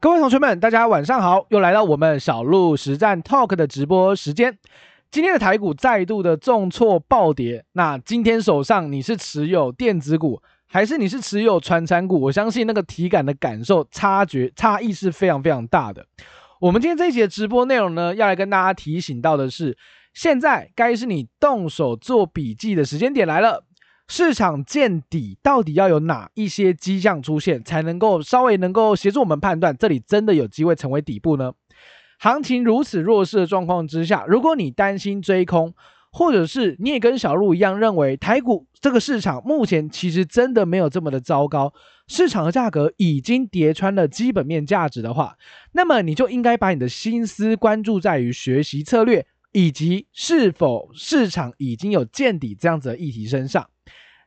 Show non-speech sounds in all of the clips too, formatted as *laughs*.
各位同学们，大家晚上好，又来到我们小鹿实战 Talk 的直播时间。今天的台股再度的重挫暴跌，那今天手上你是持有电子股，还是你是持有传产股？我相信那个体感的感受差觉差异是非常非常大的。我们今天这一集的直播内容呢，要来跟大家提醒到的是，现在该是你动手做笔记的时间点来了。市场见底到底要有哪一些迹象出现，才能够稍微能够协助我们判断这里真的有机会成为底部呢？行情如此弱势的状况之下，如果你担心追空，或者是你也跟小鹿一样认为台股这个市场目前其实真的没有这么的糟糕，市场的价格已经跌穿了基本面价值的话，那么你就应该把你的心思关注在于学习策略以及是否市场已经有见底这样子的议题身上。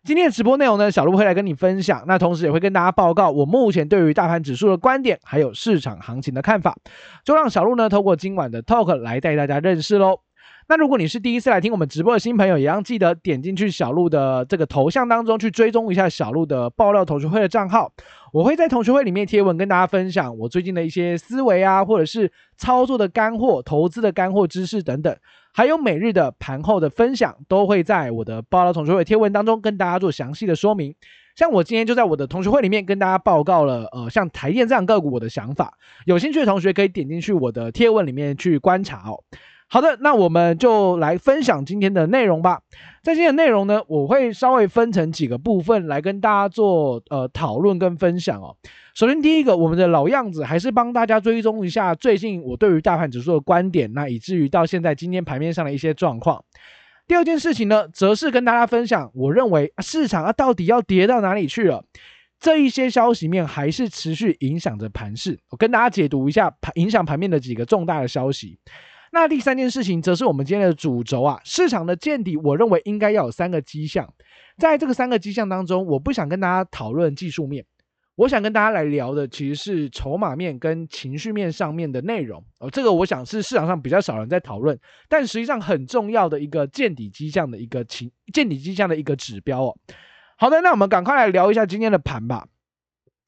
今天的直播内容呢，小鹿会来跟你分享，那同时也会跟大家报告我目前对于大盘指数的观点，还有市场行情的看法，就让小鹿呢透过今晚的 talk 来带大家认识喽。那如果你是第一次来听我们直播的新朋友，也要记得点进去小鹿的这个头像当中去追踪一下小鹿的爆料同学会的账号，我会在同学会里面贴文跟大家分享我最近的一些思维啊，或者是操作的干货、投资的干货知识等等。还有每日的盘后的分享，都会在我的报道同学会贴文当中跟大家做详细的说明。像我今天就在我的同学会里面跟大家报告了，呃，像台电这样个股我的想法。有兴趣的同学可以点进去我的贴文里面去观察哦。好的，那我们就来分享今天的内容吧。在今天的内容呢，我会稍微分成几个部分来跟大家做呃讨论跟分享哦。首先，第一个，我们的老样子还是帮大家追踪一下最近我对于大盘指数的观点，那以至于到现在今天盘面上的一些状况。第二件事情呢，则是跟大家分享，我认为市场啊到底要跌到哪里去了？这一些消息面还是持续影响着盘势。我跟大家解读一下盘影响盘面的几个重大的消息。那第三件事情，则是我们今天的主轴啊，市场的见底，我认为应该要有三个迹象。在这个三个迹象当中，我不想跟大家讨论技术面，我想跟大家来聊的其实是筹码面跟情绪面上面的内容。哦，这个我想是市场上比较少人在讨论，但实际上很重要的一个见底迹象的一个情见底迹象的一个指标哦。好的，那我们赶快来聊一下今天的盘吧。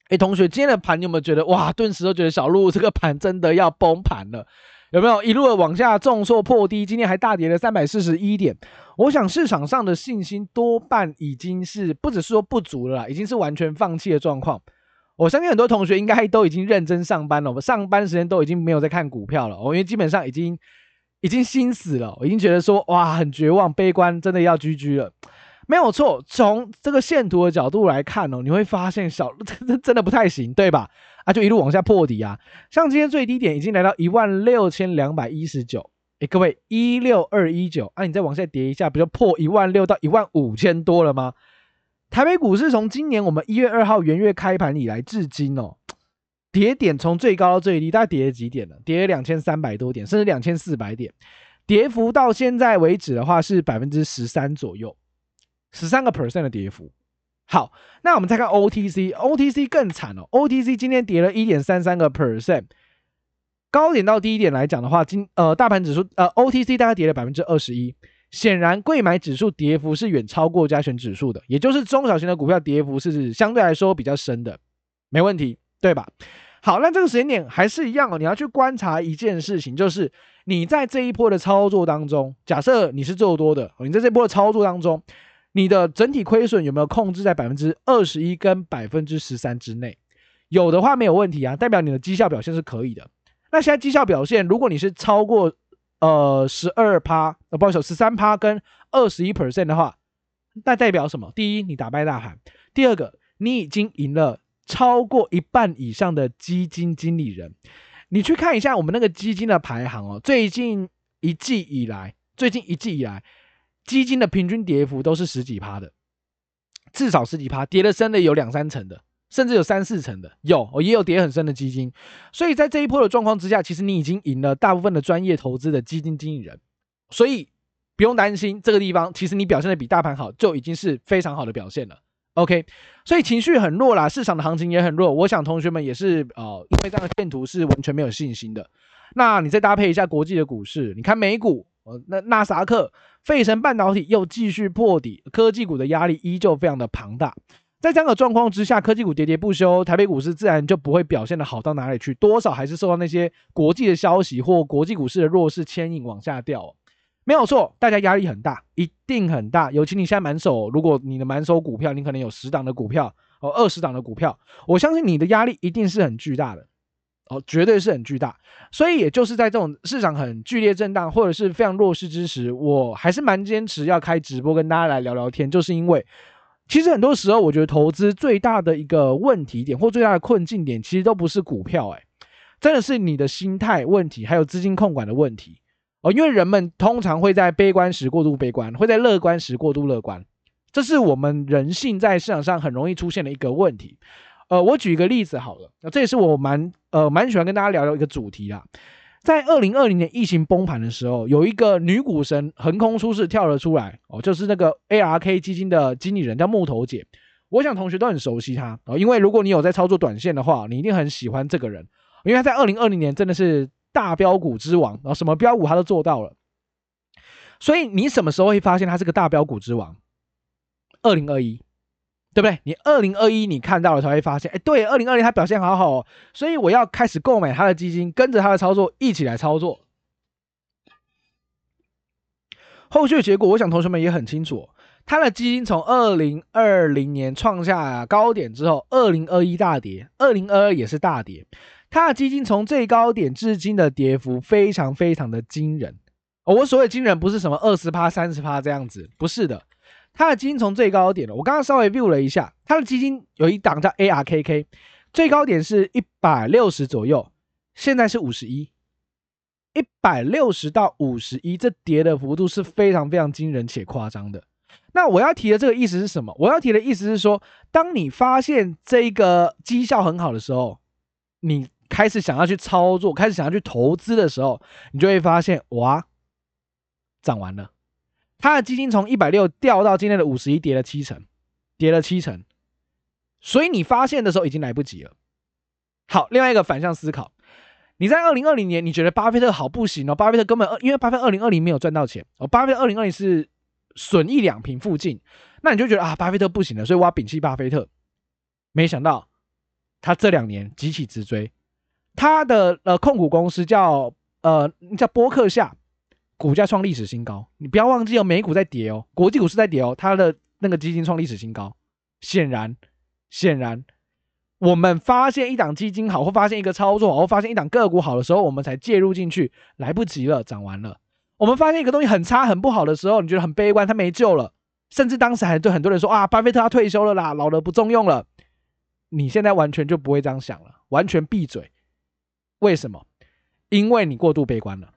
诶，同学，今天的盘你有没有觉得哇，顿时都觉得小鹿这个盘真的要崩盘了？有没有一路的往下重挫破低？今天还大跌了三百四十一点。我想市场上的信心多半已经是不只是说不足了，已经是完全放弃的状况。我相信很多同学应该都已经认真上班了，我们上班时间都已经没有在看股票了。我因为基本上已经已经心死了，我已经觉得说哇很绝望、悲观，真的要 GG 了。没有错，从这个线图的角度来看哦，你会发现小 *laughs* 真真真的不太行，对吧？啊，就一路往下破底啊！像今天最低点已经来到一万六千两百一十九，诶，各位一六二一九，啊，你再往下跌一下，不就破一万六到一万五千多了吗？台北股市从今年我们一月二号元月开盘以来至今哦，跌点从最高到最低大概跌了几点呢？跌了两千三百多点，甚至两千四百点，跌幅到现在为止的话是百分之十三左右，十三个 percent 的跌幅。好，那我们再看 OTC，OTC 更惨哦，OTC 今天跌了一点三三个 percent，高点到低点来讲的话，今呃大盘指数呃 OTC 大概跌了百分之二十一，显然柜买指数跌幅是远超过加权指数的，也就是中小型的股票跌幅是相对来说比较深的，没问题，对吧？好，那这个时间点还是一样哦，你要去观察一件事情，就是你在这一波的操作当中，假设你是做多的，你在这波的操作当中。你的整体亏损有没有控制在百分之二十一跟百分之十三之内？有的话没有问题啊，代表你的绩效表现是可以的。那现在绩效表现，如果你是超过呃十二趴，呃不好意思，十三趴跟二十一 percent 的话，那代表什么？第一，你打败大盘；第二个，你已经赢了超过一半以上的基金经理人。你去看一下我们那个基金的排行哦，最近一季以来，最近一季以来。基金的平均跌幅都是十几趴的，至少十几趴，跌的深的有两三成的，甚至有三四成的，有，也有跌很深的基金。所以在这一波的状况之下，其实你已经赢了大部分的专业投资的基金经理人，所以不用担心这个地方，其实你表现的比大盘好，就已经是非常好的表现了。OK，所以情绪很弱啦，市场的行情也很弱。我想同学们也是，呃，因为这样的线图是完全没有信心的。那你再搭配一下国际的股市，你看美股。哦，那纳萨克、费城半导体又继续破底，科技股的压力依旧非常的庞大。在这样的状况之下，科技股喋喋不休，台北股市自然就不会表现的好到哪里去，多少还是受到那些国际的消息或国际股市的弱势牵引往下掉。没有错，大家压力很大，一定很大。尤其你现在满手，如果你的满手股票，你可能有十档的股票哦，二十档的股票，我相信你的压力一定是很巨大的。哦，绝对是很巨大，所以也就是在这种市场很剧烈震荡或者是非常弱势之时，我还是蛮坚持要开直播跟大家来聊聊天，就是因为其实很多时候我觉得投资最大的一个问题点或最大的困境点，其实都不是股票，欸，诶，真的是你的心态问题，还有资金控管的问题哦，因为人们通常会在悲观时过度悲观，会在乐观时过度乐观，这是我们人性在市场上很容易出现的一个问题。呃，我举一个例子好了，那这也是我蛮呃蛮喜欢跟大家聊聊一个主题啦。在二零二零年疫情崩盘的时候，有一个女股神横空出世跳了出来哦，就是那个 ARK 基金的经理人叫木头姐。我想同学都很熟悉她哦，因为如果你有在操作短线的话，你一定很喜欢这个人，因为她在二零二零年真的是大标股之王，然后什么标股她都做到了。所以你什么时候会发现他是个大标股之王？二零二一。对不对？你二零二一你看到了才会发现，哎，对，二零二零它表现好好哦，所以我要开始购买它的基金，跟着它的操作一起来操作。后续的结果，我想同学们也很清楚，它的基金从二零二零年创下高点之后，二零二一大跌，二零二二也是大跌，它的基金从最高点至今的跌幅非常非常的惊人。我所谓惊人不是什么二十趴、三十趴这样子，不是的。它的基金从最高点了，我刚刚稍微 view 了一下，它的基金有一档叫 ARKK，最高点是一百六十左右，现在是五十一，一百六十到五十一，这跌的幅度是非常非常惊人且夸张的。那我要提的这个意思是什么？我要提的意思是说，当你发现这个绩效很好的时候，你开始想要去操作，开始想要去投资的时候，你就会发现，哇，涨完了。他的基金从一百六掉到今天的五十一，跌了七成，跌了七成，所以你发现的时候已经来不及了。好，另外一个反向思考，你在二零二零年，你觉得巴菲特好不行哦，巴菲特根本因为巴菲特二零二零没有赚到钱哦，巴菲特二零二零是损益两平附近，那你就觉得啊，巴菲特不行了，所以我要摒弃巴菲特。没想到他这两年急起直追，他的呃控股公司叫呃叫波克夏。股价创历史新高，你不要忘记哦，美股在跌哦，国际股市在跌哦，它的那个基金创历史新高。显然，显然，我们发现一档基金好，或发现一个操作好，或发现一档个股好的时候，我们才介入进去，来不及了，涨完了。我们发现一个东西很差、很不好的时候，你觉得很悲观，它没救了，甚至当时还对很多人说啊，巴菲特要退休了啦，老了不中用了。你现在完全就不会这样想了，完全闭嘴。为什么？因为你过度悲观了。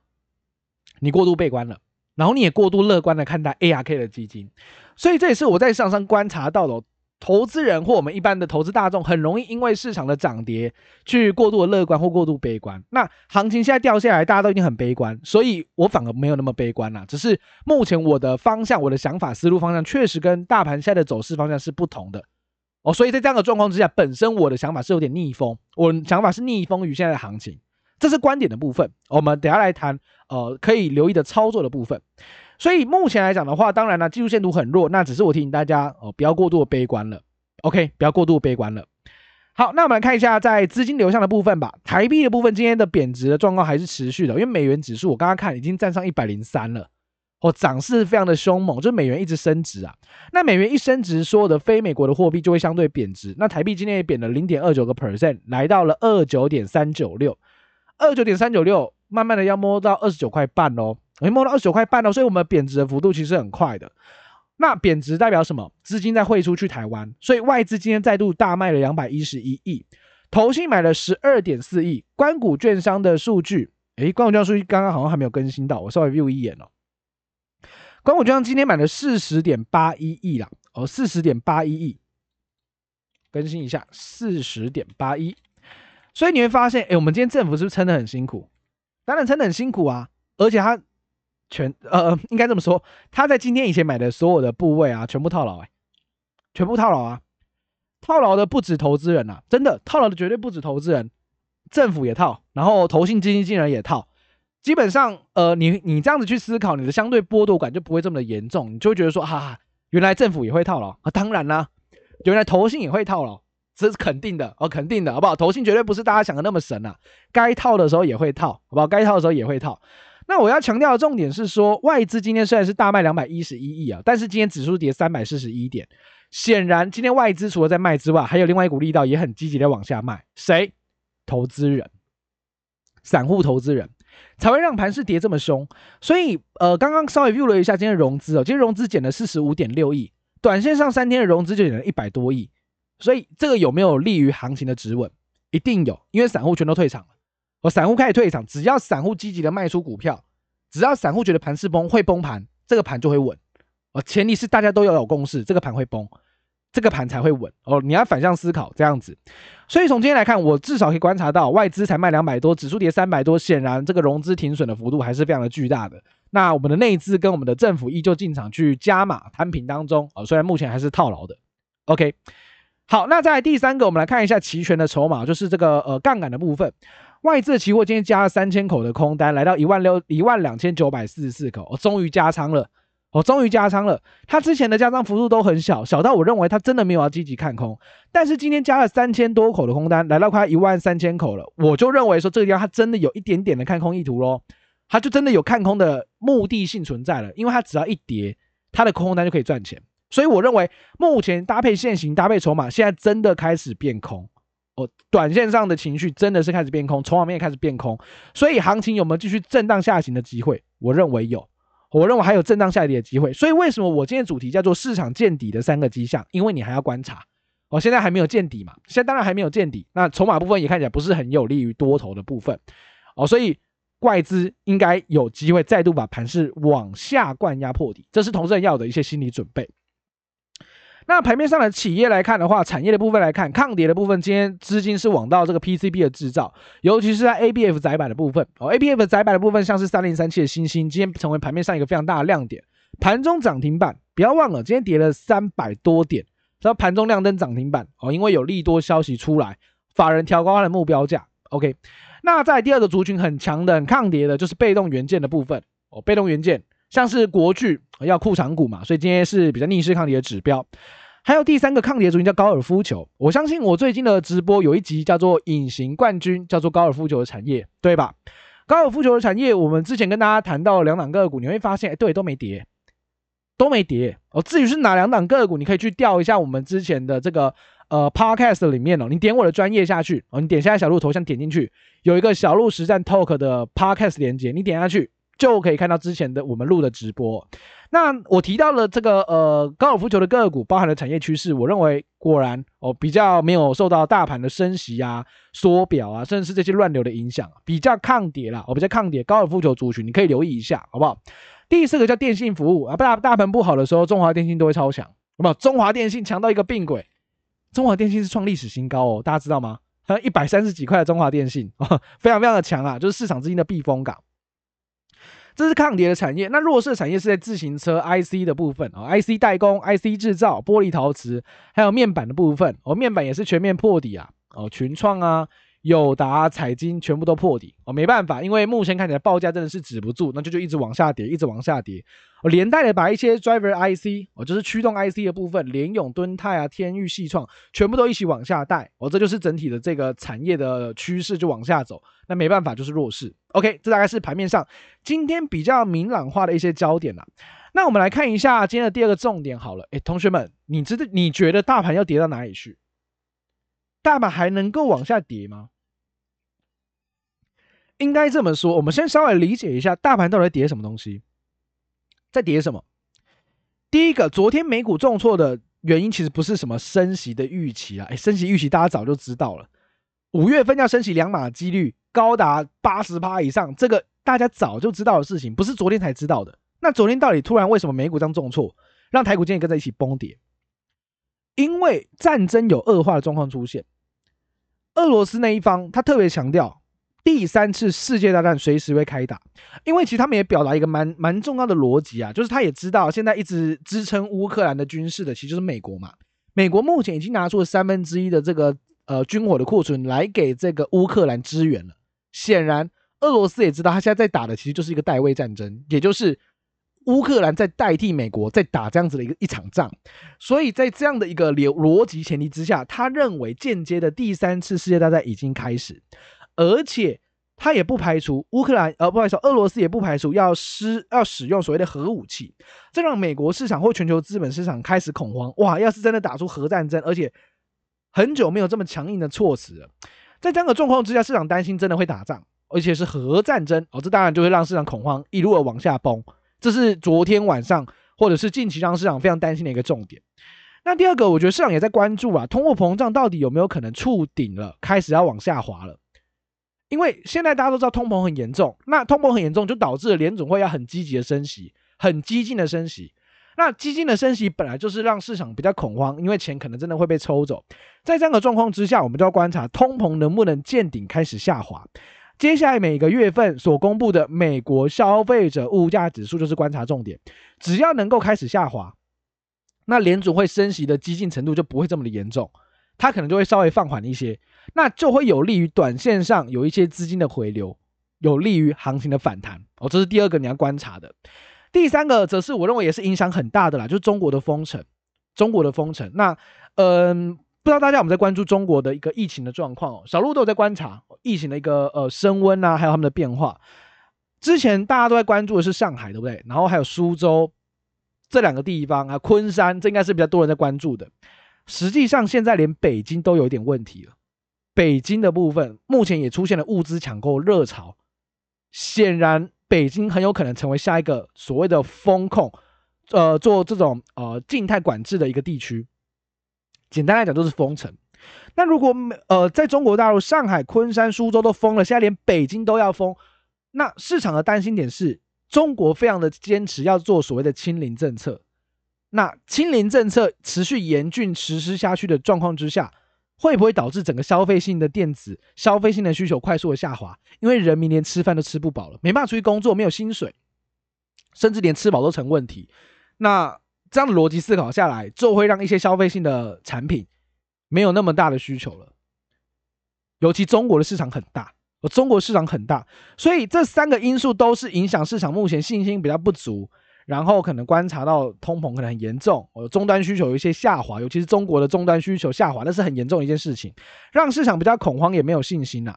你过度悲观了，然后你也过度乐观的看待 ARK 的基金，所以这也是我在市场上观察到的，投资人或我们一般的投资大众很容易因为市场的涨跌去过度的乐观或过度悲观。那行情现在掉下来，大家都已经很悲观，所以我反而没有那么悲观啦。只是目前我的方向、我的想法、思路方向确实跟大盘现在的走势方向是不同的哦。所以在这样的状况之下，本身我的想法是有点逆风，我想法是逆风于现在的行情。这是观点的部分，我们等下来谈，呃，可以留意的操作的部分。所以目前来讲的话，当然了，技术线图很弱，那只是我提醒大家哦，不要过度悲观了。OK，不要过度悲观了。好，那我们来看一下在资金流向的部分吧。台币的部分今天的贬值的状况还是持续的，因为美元指数我刚刚看已经站上一百零三了，哦，涨势非常的凶猛，就是美元一直升值啊。那美元一升值，所有的非美国的货币就会相对贬值。那台币今天也贬了零点二九个 percent，来到了二九点三九六。二九点三九六，慢慢的要摸到二十九块半喽，哎，摸到二十九块半喽，所以我们贬值的幅度其实很快的。那贬值代表什么？资金在汇出去台湾，所以外资今天再度大卖了两百一十一亿，投信买了十二点四亿，关股券商的数据，哎，关股券商数据刚刚好像还没有更新到，我稍微 view 一眼哦。关股券商今天买了四十点八一亿啦，哦，四十点八一亿，更新一下，四十点八一。所以你会发现，哎，我们今天政府是不是撑得很辛苦？当然撑得很辛苦啊！而且他全呃，*laughs* 应该这么说，他在今天以前买的所有的部位啊，全部套牢，哎，全部套牢啊！套牢的不止投资人、啊，真的套牢的绝对不止投资人，政府也套，然后投信基金经理也套。基本上，呃，你你这样子去思考，你的相对剥夺感就不会这么的严重，你就会觉得说，哈哈，原来政府也会套牢啊！当然啦，原来投信也会套牢，这是肯定的哦，肯定的，好不好？投信绝对不是大家想的那么神啊，该套的时候也会套，好不好？该套的时候也会套。那我要强调的重点是说，外资今天虽然是大卖两百一十一亿啊，但是今天指数跌三百四十一点，显然今天外资除了在卖之外，还有另外一股力道也很积极的往下卖，谁？投资人，散户投资人。才会让盘市跌这么凶，所以呃，刚刚稍微 view 了一下今天融资哦，今天融资减了四十五点六亿，短线上三天的融资就减了一百多亿，所以这个有没有利于行情的止稳？一定有，因为散户全都退场了，哦，散户开始退场，只要散户积极的卖出股票，只要散户觉得盘势崩会崩盘，这个盘就会稳，哦，前提是大家都要有共识，这个盘会崩。这个盘才会稳哦，你要反向思考这样子，所以从今天来看，我至少可以观察到外资才卖两百多，指数跌三百多，显然这个融资停损的幅度还是非常的巨大的。那我们的内资跟我们的政府依旧进场去加码摊平当中啊，虽然目前还是套牢的。OK，好，那再来第三个，我们来看一下期权的筹码，就是这个呃杠杆的部分，外资期货今天加了三千口的空单，来到一万六一万两千九百四十四口，我终于加仓了。我、哦、终于加仓了，它之前的加仓幅度都很小，小到我认为它真的没有要积极看空。但是今天加了三千多口的空单，来到快一万三千口了，我就认为说这个地方他真的有一点点的看空意图喽，他就真的有看空的目的性存在了，因为他只要一跌，他的空单就可以赚钱。所以我认为目前搭配线型、搭配筹码，现在真的开始变空。哦，短线上的情绪真的是开始变空，筹码面也开始变空，所以行情有没有继续震荡下行的机会？我认为有。我认为还有震荡下跌的机会，所以为什么我今天主题叫做市场见底的三个迹象？因为你还要观察，我现在还没有见底嘛，现在当然还没有见底，那筹码部分也看起来不是很有利于多头的部分，哦，所以外资应该有机会再度把盘势往下灌压破底，这是投资人要的一些心理准备。那盘面上的企业来看的话，产业的部分来看，抗跌的部分，今天资金是往到这个 PCB 的制造，尤其是在 ABF 载板的部分。哦，ABF 载板的部分，像是三零三七的欣兴，今天成为盘面上一个非常大的亮点，盘中涨停板，不要忘了，今天跌了三百多点，然后盘中亮灯涨停板。哦，因为有利多消息出来，法人调高它的目标价，OK，那在第二个族群很强的、很抗跌的，就是被动元件的部分。哦，被动元件。像是国巨要库藏股嘛，所以今天是比较逆势抗跌的指标。还有第三个抗跌族群叫高尔夫球，我相信我最近的直播有一集叫做“隐形冠军”，叫做高尔夫球的产业，对吧？高尔夫球的产业，我们之前跟大家谈到两档个股，你会发现，哎，对，都没跌，都没跌哦。至于是哪两档个股，你可以去调一下我们之前的这个呃 podcast 里面哦，你点我的专业下去哦，你点下小鹿头像点进去，有一个小鹿实战 talk 的 podcast 连接，你点下去。就可以看到之前的我们录的直播。那我提到了这个呃高尔夫球的个股，包含了产业趋势，我认为果然哦比较没有受到大盘的升息啊、缩表啊，甚至是这些乱流的影响，比较抗跌啦。我比较抗跌高尔夫球族群，你可以留意一下，好不好？第四个叫电信服务啊，不大大盘不好的时候，中华电信都会超强，好不好？中华电信强到一个并轨，中华电信是创历史新高哦，大家知道吗？还 *laughs* 有一百三十几块的中华电信，非常非常的强啊，就是市场资金的避风港。这是抗跌的产业，那弱势产业是在自行车 IC 的部分啊，IC 代工、IC 制造、玻璃陶瓷，还有面板的部分哦，面板也是全面破底啊，哦，群创啊。友达、彩晶全部都破底哦，没办法，因为目前看起来报价真的是止不住，那就就一直往下跌，一直往下跌。哦，连带的把一些 driver IC 哦，就是驱动 IC 的部分，联咏、敦泰啊、天钰、矽创，全部都一起往下带哦，这就是整体的这个产业的趋势就往下走。那没办法，就是弱势。OK，这大概是盘面上今天比较明朗化的一些焦点啦。那我们来看一下今天的第二个重点好了，诶，同学们，你知道你觉得大盘要跌到哪里去？大盘还能够往下跌吗？应该这么说，我们先稍微理解一下大盘到底在跌什么东西，在跌什么？第一个，昨天美股重挫的原因其实不是什么升息的预期啊，哎，升息预期大家早就知道了，五月份要升息两码的几率高达八十趴以上，这个大家早就知道的事情，不是昨天才知道的。那昨天到底突然为什么美股这样重挫，让台股今天跟着一起崩跌？因为战争有恶化的状况出现，俄罗斯那一方他特别强调。第三次世界大战随时会开打，因为其实他们也表达一个蛮蛮重要的逻辑啊，就是他也知道现在一直支撑乌克兰的军事的其实就是美国嘛。美国目前已经拿出了三分之一的这个呃军火的库存来给这个乌克兰支援了。显然，俄罗斯也知道他现在在打的其实就是一个代位战争，也就是乌克兰在代替美国在打这样子的一个一场仗，所以在这样的一个逻逻辑前提之下，他认为间接的第三次世界大战已经开始，而且他也不排除乌克兰呃，不好意思，俄罗斯也不排除要施要使用所谓的核武器，这让美国市场或全球资本市场开始恐慌。哇，要是真的打出核战争，而且很久没有这么强硬的措辞了，在这样的状况之下，市场担心真的会打仗。而且是核战争哦，这当然就会让市场恐慌，一路的往下崩。这是昨天晚上或者是近期让市场非常担心的一个重点。那第二个，我觉得市场也在关注啊，通货膨胀到底有没有可能触顶了，开始要往下滑了？因为现在大家都知道通膨很严重，那通膨很严重就导致了联总会要很积极的升息，很激进的升息。那激进的升息本来就是让市场比较恐慌，因为钱可能真的会被抽走。在这样的状况之下，我们就要观察通膨能不能见顶开始下滑。接下来每个月份所公布的美国消费者物价指数就是观察重点，只要能够开始下滑，那联总会升息的激进程度就不会这么的严重，它可能就会稍微放缓一些，那就会有利于短线上有一些资金的回流，有利于行情的反弹哦。这是第二个你要观察的，第三个则是我认为也是影响很大的啦，就是中国的封城，中国的封城，那嗯。不知道大家有没有在关注中国的一个疫情的状况哦？小路都有在观察疫情的一个呃升温啊，还有他们的变化。之前大家都在关注的是上海，对不对？然后还有苏州这两个地方啊，昆山这应该是比较多人在关注的。实际上现在连北京都有点问题了。北京的部分目前也出现了物资抢购热潮，显然北京很有可能成为下一个所谓的封控，呃，做这种呃静态管制的一个地区。简单来讲，就是封城。那如果呃，在中国大陆，上海、昆山、苏州都封了，现在连北京都要封，那市场的担心点是中国非常的坚持要做所谓的清零政策。那清零政策持续严峻实施下去的状况之下，会不会导致整个消费性的电子消费性的需求快速的下滑？因为人民连吃饭都吃不饱了，没办法出去工作，没有薪水，甚至连吃饱都成问题。那这样的逻辑思考下来，就会让一些消费性的产品没有那么大的需求了。尤其中国的市场很大，而中国市场很大，所以这三个因素都是影响市场目前信心比较不足，然后可能观察到通膨可能很严重，呃，终端需求有一些下滑，尤其是中国的终端需求下滑，那是很严重的一件事情，让市场比较恐慌，也没有信心呐。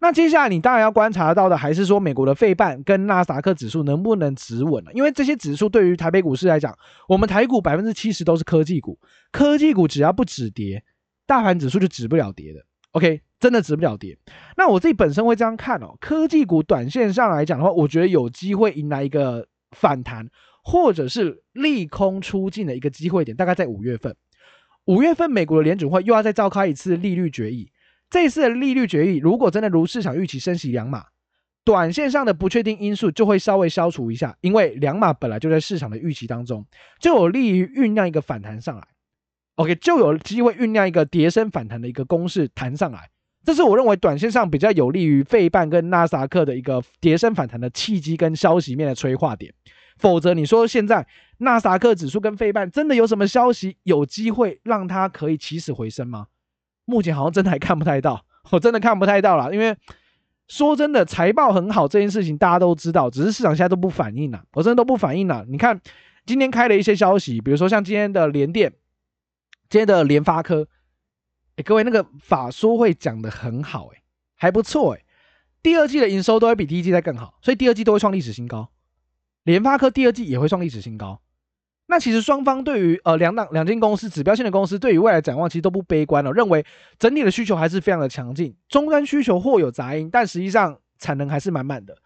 那接下来你当然要观察到的，还是说美国的费半跟纳斯达克指数能不能止稳了？因为这些指数对于台北股市来讲，我们台股百分之七十都是科技股，科技股只要不止跌，大盘指数就止不了跌的。OK，真的止不了跌。那我自己本身会这样看哦，科技股短线上来讲的话，我觉得有机会迎来一个反弹，或者是利空出尽的一个机会点，大概在五月份。五月份美国的联准会又要再召开一次利率决议。这次的利率决议，如果真的如市场预期升息两码，短线上的不确定因素就会稍微消除一下，因为两码本来就在市场的预期当中，就有利于酝酿一个反弹上来。OK，就有机会酝酿一个跌升反弹的一个攻势弹上来，这是我认为短线上比较有利于费半跟纳斯达克的一个跌升反弹的契机跟消息面的催化点。否则，你说现在纳斯达克指数跟费半真的有什么消息有机会让它可以起死回生吗？目前好像真的还看不太到，*laughs* 我真的看不太到了。因为说真的，财报很好这件事情大家都知道，只是市场现在都不反应了，我真的都不反应了。你看今天开了一些消息，比如说像今天的联电，今天的联发科，哎，各位那个法说会讲得很好，哎，还不错，哎，第二季的营收都会比第一季再更好，所以第二季都会创历史新高，联发科第二季也会创历史新高。那其实双方对于呃两档两间公司指标性的公司对于未来展望其实都不悲观了，认为整体的需求还是非常的强劲，终端需求或有杂音，但实际上产能还是满满的，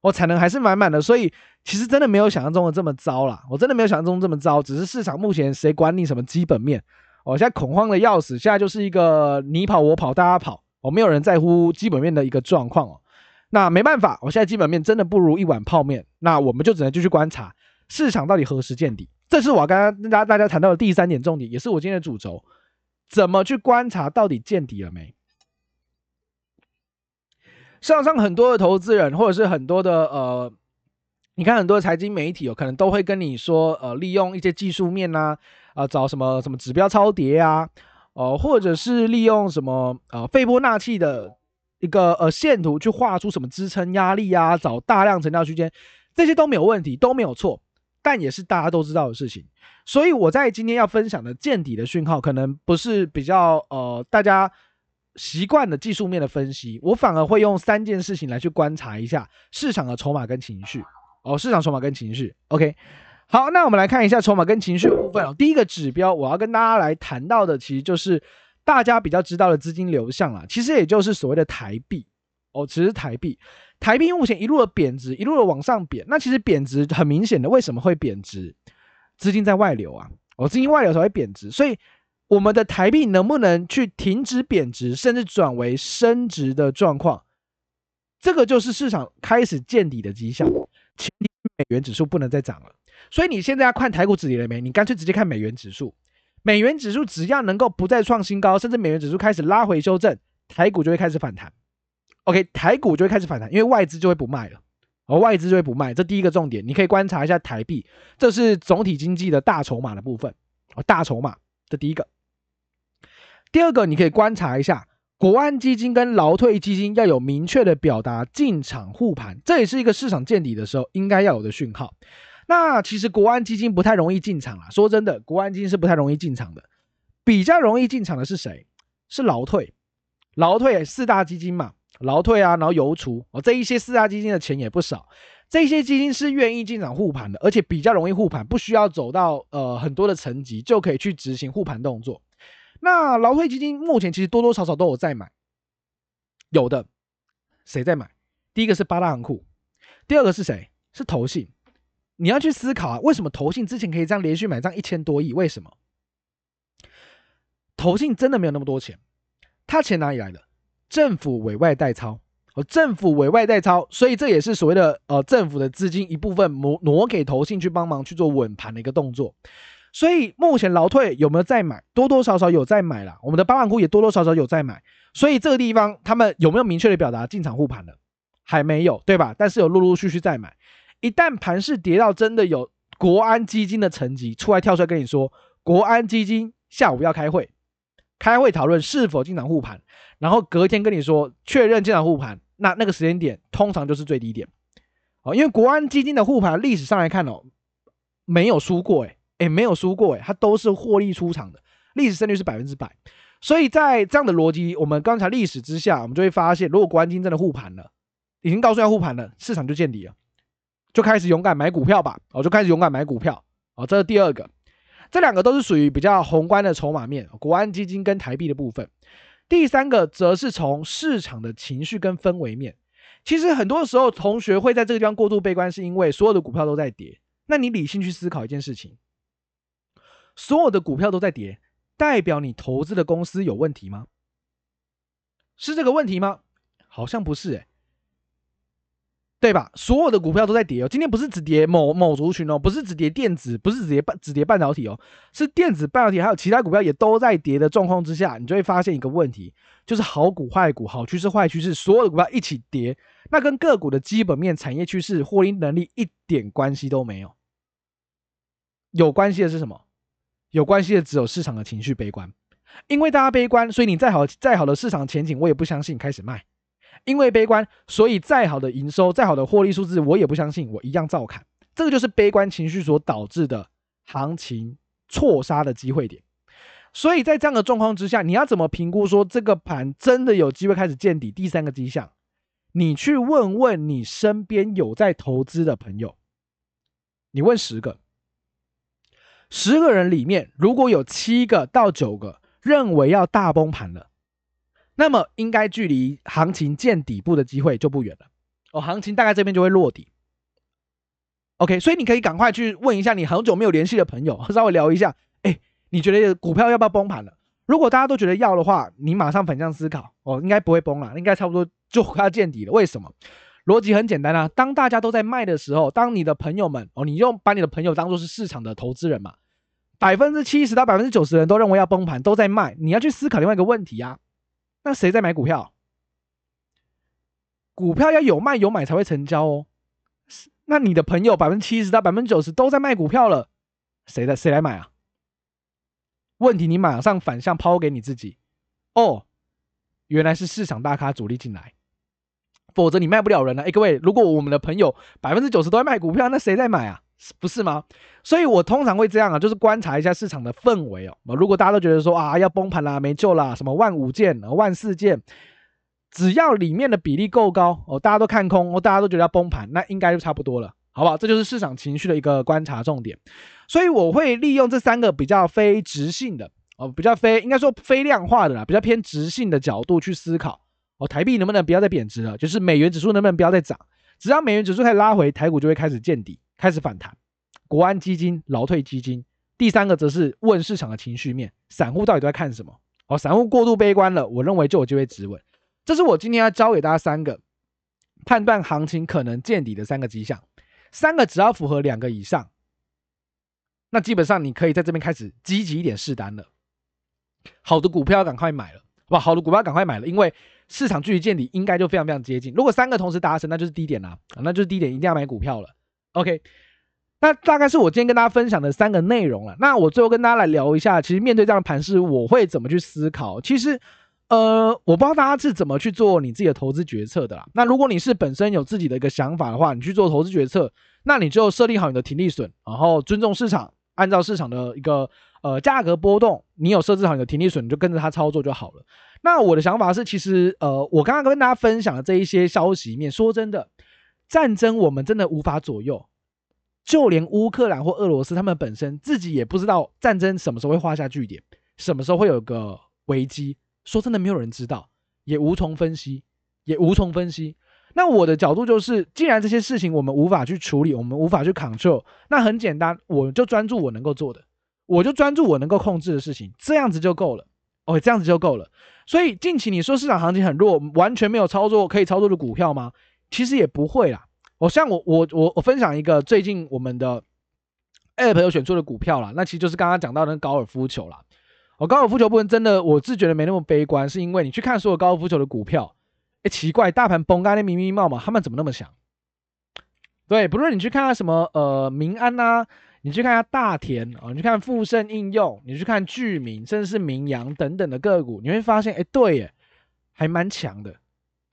我、哦、产能还是满满的，所以其实真的没有想象中的这么糟啦，我真的没有想象中这么糟，只是市场目前谁管你什么基本面，我现在恐慌的要死，现在就是一个你跑我跑大家跑，我、哦、没有人在乎基本面的一个状况哦，那没办法，我现在基本面真的不如一碗泡面，那我们就只能继续观察市场到底何时见底。这是我刚刚跟大家大家谈到的第三点重点，也是我今天的主轴，怎么去观察到底见底了没？市场上很多的投资人，或者是很多的呃，你看很多的财经媒体有可能都会跟你说，呃，利用一些技术面呐，啊、呃，找什么什么指标超跌啊，呃，或者是利用什么呃斐波那契的一个呃线图去画出什么支撑压力啊，找大量成交区间，这些都没有问题，都没有错。但也是大家都知道的事情。所以我在今天要分享的见底的讯号，可能不是比较呃大家习惯的技术面的分析，我反而会用三件事情来去观察一下市场的筹码跟情绪。哦，市场筹码跟情绪。OK，好，那我们来看一下筹码跟情绪部分哦。第一个指标，我要跟大家来谈到的，其实就是大家比较知道的资金流向啊，其实也就是所谓的台币。哦，其实台币，台币目前一路的贬值，一路的往上贬。那其实贬值很明显的，为什么会贬值？资金在外流啊，哦，资金外流才会贬值。所以我们的台币能不能去停止贬值，甚至转为升值的状况，这个就是市场开始见底的迹象。前美元指数不能再涨了。所以你现在要看台股止跌了没？你干脆直接看美元指数。美元指数只要能够不再创新高，甚至美元指数开始拉回修正，台股就会开始反弹。OK，台股就会开始反弹，因为外资就会不卖了，而外资就会不卖，这第一个重点，你可以观察一下台币，这是总体经济的大筹码的部分，哦，大筹码，这第一个。第二个，你可以观察一下国安基金跟劳退基金要有明确的表达进场护盘，这也是一个市场见底的时候应该要有的讯号。那其实国安基金不太容易进场啊，说真的，国安基金是不太容易进场的，比较容易进场的是谁？是劳退，劳退四大基金嘛。劳退啊，然后邮储哦，这一些四大基金的钱也不少，这些基金是愿意进场护盘的，而且比较容易护盘，不需要走到呃很多的层级就可以去执行护盘动作。那劳退基金目前其实多多少少都有在买，有的谁在买？第一个是八大行库，第二个是谁？是投信。你要去思考啊，为什么投信之前可以这样连续买这样一千多亿？为什么？投信真的没有那么多钱，他钱哪里来的？政府委外代操，哦，政府委外代操，所以这也是所谓的呃政府的资金一部分挪挪给投信去帮忙去做稳盘的一个动作。所以目前劳退有没有在买？多多少少有在买啦。我们的八万股也多多少少有在买。所以这个地方他们有没有明确的表达进场护盘的？还没有，对吧？但是有陆陆续续在买。一旦盘势跌到真的有国安基金的层级出来跳出来跟你说，国安基金下午要开会。开会讨论是否进场护盘，然后隔天跟你说确认进场护盘，那那个时间点通常就是最低点，哦，因为国安基金的护盘历史上来看哦，没有输过，诶诶没有输过，诶它都是获利出场的，历史胜率是百分之百，所以在这样的逻辑，我们刚才历史之下，我们就会发现，如果国安基金真的护盘了，已经告诉要护盘了，市场就见底了，就开始勇敢买股票吧，哦，就开始勇敢买股票，哦，这是第二个。这两个都是属于比较宏观的筹码面，国安基金跟台币的部分。第三个则是从市场的情绪跟氛围面。其实很多时候，同学会在这个地方过度悲观，是因为所有的股票都在跌。那你理性去思考一件事情：所有的股票都在跌，代表你投资的公司有问题吗？是这个问题吗？好像不是诶。对吧？所有的股票都在跌哦。今天不是只跌某某族群哦，不是只跌电子，不是只跌半只跌半导体哦，是电子、半导体还有其他股票也都在跌的状况之下，你就会发现一个问题，就是好股坏股、好趋势坏趋势，所有的股票一起跌，那跟个股的基本面、产业趋势、获利能力一点关系都没有。有关系的是什么？有关系的只有市场的情绪悲观，因为大家悲观，所以你再好再好的市场前景，我也不相信开始卖。因为悲观，所以再好的营收、再好的获利数字，我也不相信，我一样照砍。这个就是悲观情绪所导致的行情错杀的机会点。所以在这样的状况之下，你要怎么评估说这个盘真的有机会开始见底？第三个迹象，你去问问你身边有在投资的朋友，你问十个，十个人里面如果有七个到九个认为要大崩盘了。那么应该距离行情见底部的机会就不远了哦，行情大概这边就会落底。OK，所以你可以赶快去问一下你很久没有联系的朋友，稍微聊一下，哎，你觉得股票要不要崩盘了？如果大家都觉得要的话，你马上反向思考哦，应该不会崩了，应该差不多就快要见底了。为什么？逻辑很简单啊，当大家都在卖的时候，当你的朋友们哦，你用把你的朋友当做是市场的投资人嘛，百分之七十到百分之九十的人都认为要崩盘，都在卖，你要去思考另外一个问题啊。那谁在买股票？股票要有卖有买才会成交哦。那你的朋友百分之七十到百分之九十都在卖股票了，谁的谁来买啊？问题你马上反向抛给你自己哦，原来是市场大咖主力进来，否则你卖不了人了。哎，各位，如果我们的朋友百分之九十都在卖股票，那谁在买啊？不是吗？所以我通常会这样啊，就是观察一下市场的氛围哦。如果大家都觉得说啊要崩盘啦，没救啦，什么万五件、万四件，只要里面的比例够高哦，大家都看空哦，大家都觉得要崩盘，那应该就差不多了，好不好？这就是市场情绪的一个观察重点。所以我会利用这三个比较非直性的哦，比较非应该说非量化的啦，比较偏直性的角度去思考哦，台币能不能不要再贬值了？就是美元指数能不能不要再涨？只要美元指数开始拉回，台股就会开始见底，开始反弹。国安基金、劳退基金，第三个则是问市场的情绪面，散户到底都在看什么？哦，散户过度悲观了，我认为就有机会止稳。这是我今天要教给大家三个判断行情可能见底的三个迹象，三个只要符合两个以上，那基本上你可以在这边开始积极一点试单了。好的股票赶快买了，哇，好的股票赶快买了，因为。市场距离见底应该就非常非常接近。如果三个同时达成，那就是低点啦，那就是低点，一定要买股票了。OK，那大概是我今天跟大家分享的三个内容了。那我最后跟大家来聊一下，其实面对这样的盘势，我会怎么去思考？其实，呃，我不知道大家是怎么去做你自己的投资决策的啦。那如果你是本身有自己的一个想法的话，你去做投资决策，那你就设定好你的停利损，然后尊重市场，按照市场的一个呃价格波动，你有设置好你的停利损，你就跟着它操作就好了。那我的想法是，其实，呃，我刚刚跟大家分享的这一些消息里面，说真的，战争我们真的无法左右，就连乌克兰或俄罗斯他们本身自己也不知道战争什么时候会画下句点，什么时候会有个危机，说真的，没有人知道，也无从分析，也无从分析。那我的角度就是，既然这些事情我们无法去处理，我们无法去 control，那很简单，我就专注我能够做的，我就专注我能够控制的事情，这样子就够了。OK，这样子就够了。所以近期你说市场行情很弱，完全没有操作可以操作的股票吗？其实也不会啦。我像我我我我分享一个最近我们的 App 有选出的股票啦，那其实就是刚刚讲到的高尔夫球啦。我高尔夫球部分真的我自觉得没那么悲观，是因为你去看所有高尔夫球的股票，哎，奇怪，大盘崩，刚才密密麻麻，他们怎么那么想？对，不论你去看看什么呃民安呐、你去看下大田哦，你去看富盛应用，你去看聚明，甚至是明阳等等的个股，你会发现，哎，对耶，还蛮强的，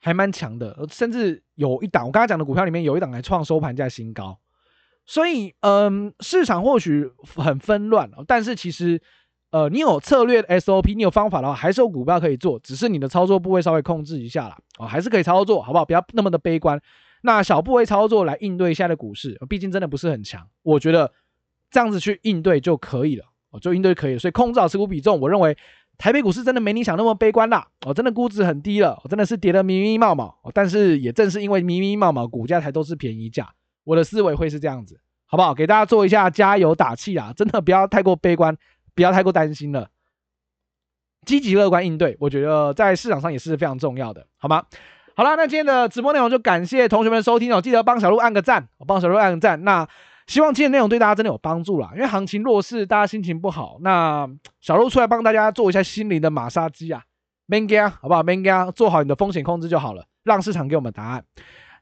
还蛮强的，甚至有一档，我刚才讲的股票里面有一档还创收盘价新高。所以，嗯，市场或许很纷乱，但是其实，呃，你有策略 SOP，你有方法的话，还是有股票可以做，只是你的操作部位稍微控制一下啦，哦，还是可以操作，好不好？不要那么的悲观。那小部位操作来应对一下的股市，毕竟真的不是很强，我觉得。这样子去应对就可以了，哦，就应对就可以了。所以控制好持股比重，我认为台北股市真的没你想那么悲观啦，哦，真的估值很低了，真的是跌得密密麻麻。但是也正是因为密密麻麻，股价才都是便宜价。我的思维会是这样子，好不好？给大家做一下加油打气啊！真的不要太过悲观，不要太过担心了，积极乐观应对，我觉得在市场上也是非常重要的，好吗？好了，那今天的直播内容就感谢同学们收听哦，记得帮小鹿按个赞，帮小鹿按个赞，那。希望今天内容对大家真的有帮助啦，因为行情弱势，大家心情不好，那小路出来帮大家做一下心灵的马杀鸡啊，，Manga，好不好？？Manga，做好你的风险控制就好了，让市场给我们答案。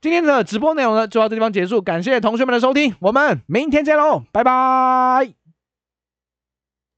今天的直播内容呢，就到这地方结束，感谢同学们的收听，我们明天见喽，拜拜。